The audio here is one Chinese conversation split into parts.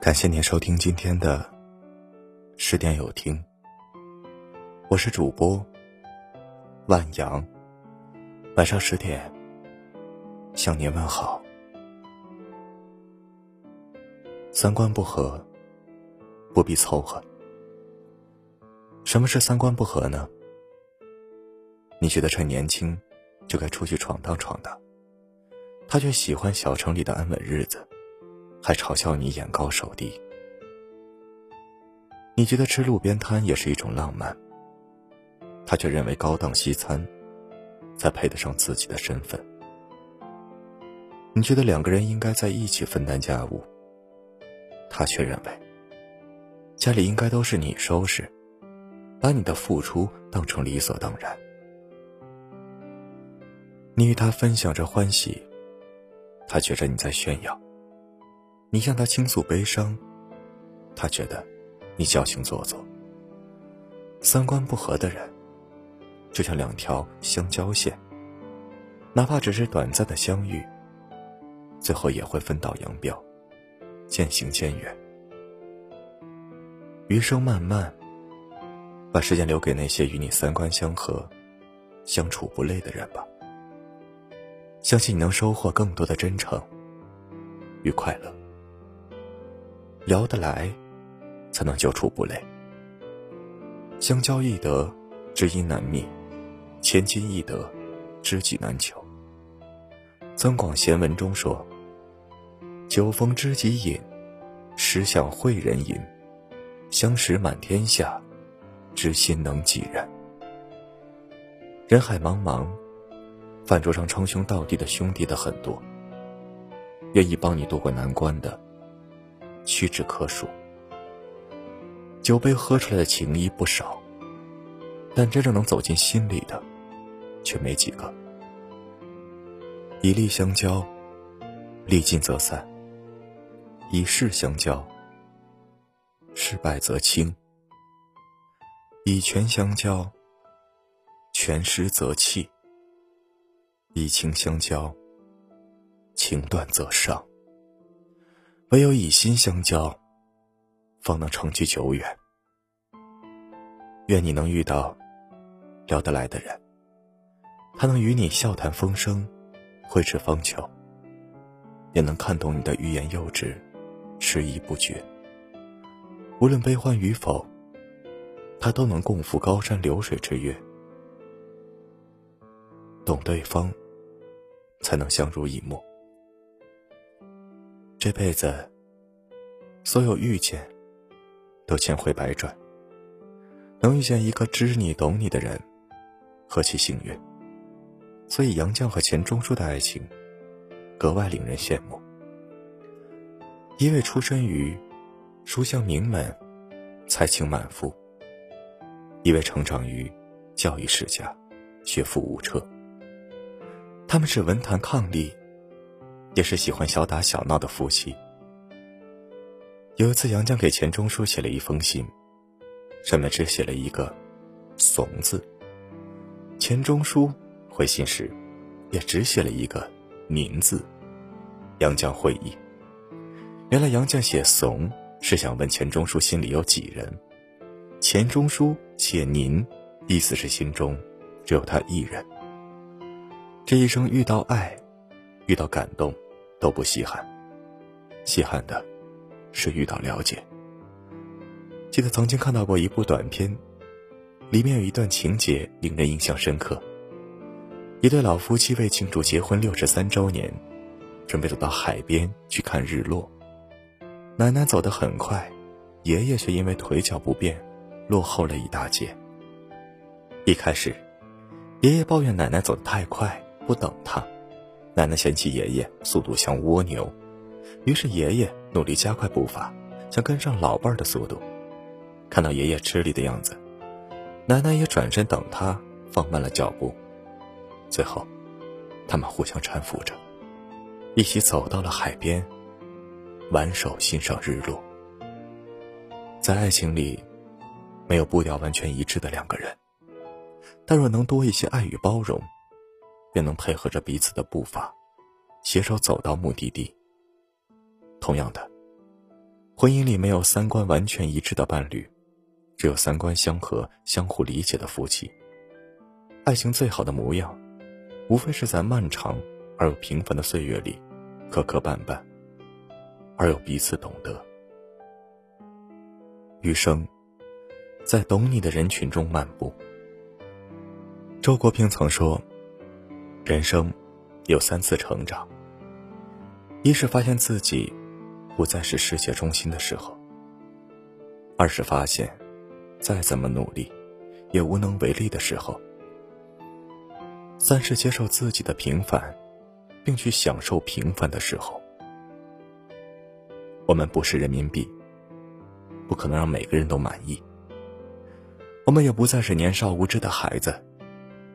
感谢您收听今天的十点有听，我是主播万阳。晚上十点向您问好。三观不合，不必凑合。什么是三观不合呢？你觉得趁年轻就该出去闯荡闯荡，他却喜欢小城里的安稳日子。还嘲笑你眼高手低，你觉得吃路边摊也是一种浪漫，他却认为高档西餐才配得上自己的身份。你觉得两个人应该在一起分担家务，他却认为家里应该都是你收拾，把你的付出当成理所当然。你与他分享着欢喜，他觉着你在炫耀。你向他倾诉悲伤，他觉得你矫情做作。三观不合的人，就像两条相交线，哪怕只是短暂的相遇，最后也会分道扬镳，渐行渐远。余生漫漫，把时间留给那些与你三观相合、相处不累的人吧。相信你能收获更多的真诚与快乐。聊得来，才能久处不累。相交易得，知音难觅；千金易得，知己难求。《增广贤文》中说：“酒逢知己饮，诗向会人吟。相识满天下，知心能几人？”人海茫茫，饭桌上称兄道弟的兄弟的很多，愿意帮你渡过难关的。屈指可数，酒杯喝出来的情谊不少，但真正能走进心里的，却没几个。以利相交，利尽则散；以势相交，失败则轻；以权相交，权失则弃；以情相交，情断则伤。唯有以心相交，方能长聚久远。愿你能遇到聊得来的人，他能与你笑谈风生，挥斥方遒，也能看懂你的欲言又止，迟疑不决。无论悲欢与否，他都能共赴高山流水之约。懂对方，才能相濡以沫。这辈子，所有遇见，都千回百转。能遇见一个知你懂你的人，何其幸运！所以杨绛和钱钟书的爱情，格外令人羡慕。一位出身于书香名门，才情满腹；一位成长于教育世家，学富五车。他们是文坛伉俪。也是喜欢小打小闹的夫妻。有一次，杨绛给钱钟书写了一封信，上面只写了一个“怂”字。钱钟书回信时，也只写了一个“您”字。杨绛会意，原来杨绛写“怂”是想问钱钟书心里有几人，钱钟书写“您”，意思是心中只有他一人。这一生遇到爱。遇到感动，都不稀罕。稀罕的，是遇到了解。记得曾经看到过一部短片，里面有一段情节令人印象深刻。一对老夫妻为庆祝结婚六十三周年，准备走到海边去看日落。奶奶走得很快，爷爷却因为腿脚不便，落后了一大截。一开始，爷爷抱怨奶奶走得太快，不等他。奶奶嫌弃爷爷速度像蜗牛，于是爷爷努力加快步伐，想跟上老伴儿的速度。看到爷爷吃力的样子，奶奶也转身等他，放慢了脚步。最后，他们互相搀扶着，一起走到了海边，挽手欣赏日落。在爱情里，没有步调完全一致的两个人，但若能多一些爱与包容。便能配合着彼此的步伐，携手走到目的地。同样的，婚姻里没有三观完全一致的伴侣，只有三观相合、相互理解的夫妻。爱情最好的模样，无非是在漫长而又平凡的岁月里，磕磕绊绊，而又彼此懂得。余生，在懂你的人群中漫步。周国平曾说：“人生有三次成长，一是发现自己不再是世界中心的时候；二是发现再怎么努力也无能为力的时候；三是接受自己的平凡，并去享受平凡的时候。我们不是人民币，不可能让每个人都满意；我们也不再是年少无知的孩子。”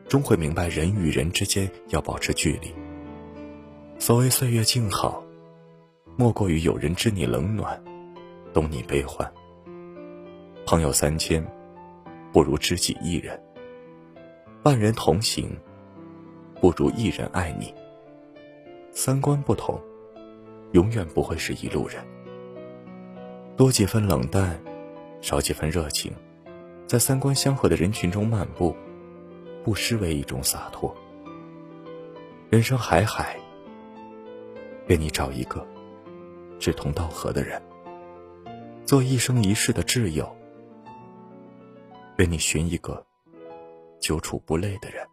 终会明白，人与人之间要保持距离。所谓岁月静好，莫过于有人知你冷暖，懂你悲欢。朋友三千，不如知己一人；万人同行，不如一人爱你。三观不同，永远不会是一路人。多几分冷淡，少几分热情，在三观相合的人群中漫步。不失为一种洒脱。人生海海，愿你找一个志同道合的人，做一生一世的挚友。愿你寻一个久处不累的人，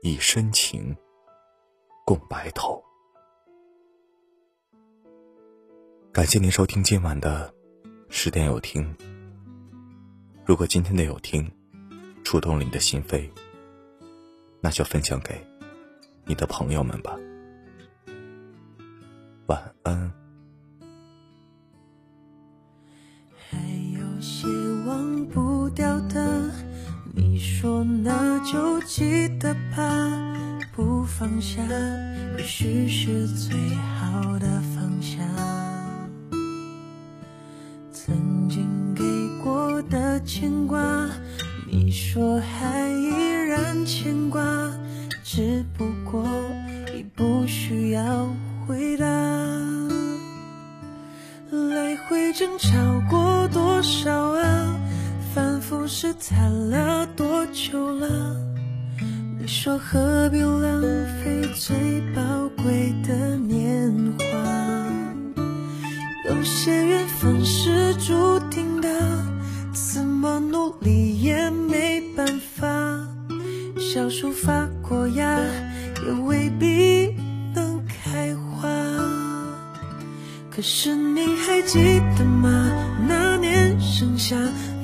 以深情共白头。感谢您收听今晚的十点有听。如果今天的有听。触动了你的心扉，那就分享给你的朋友们吧。晚安。还有些忘不掉的，你说那就记得吧，不放下，也许是最好的方向。曾经给过的牵挂。说还依然牵挂，只不过已不需要回答。来回争吵过多少啊？反复试探了多久了？你说何必浪费最宝贵的年华？有些缘分是注定的，怎么努力也没。小树发过芽，也未必能开花。可是你还记得吗？那年盛夏，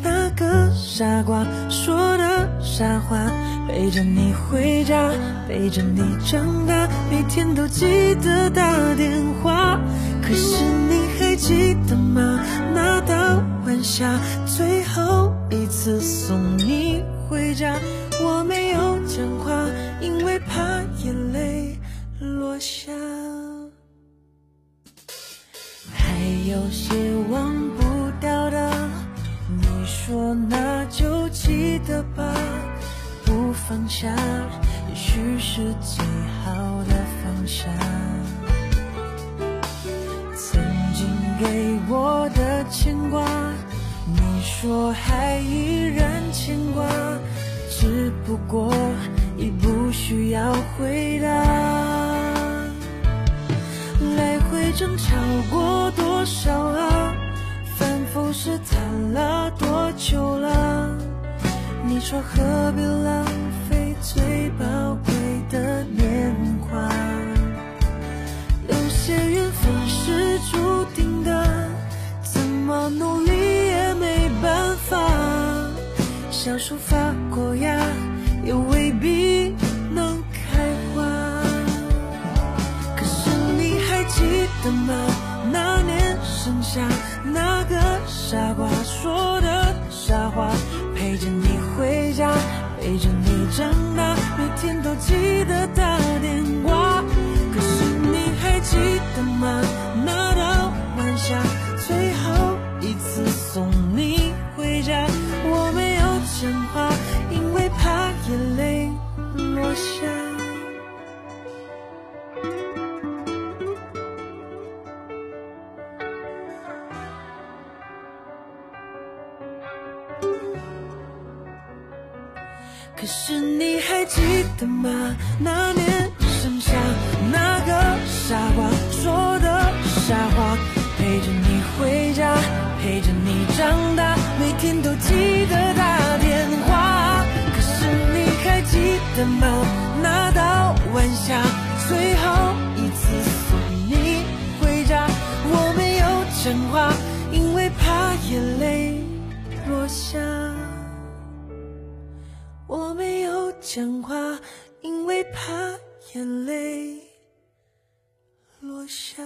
那个傻瓜说的傻话，陪着你回家，陪着你长大，每天都记得打电话。可是你还记得吗？那道晚霞，最后一次送你回家。我没有讲话，因为怕眼泪落下。还有些忘不掉的，你说那就记得吧，不放下，也许是最好的放下。曾经给我的牵挂，说还依然牵挂。只不过已不需要回答，来回争吵过发过芽，也未必能开花。可是你还记得吗？那年盛夏，那个傻瓜说的傻话，陪着你回家，陪着你长大，每天都记得打电话。可是你还记得吗？那年盛夏，那个傻瓜说的傻话，陪着你回家，陪着你长大，每天都记得打电话。可是你还记得吗？那道晚霞，最后讲话，因为怕眼泪落下。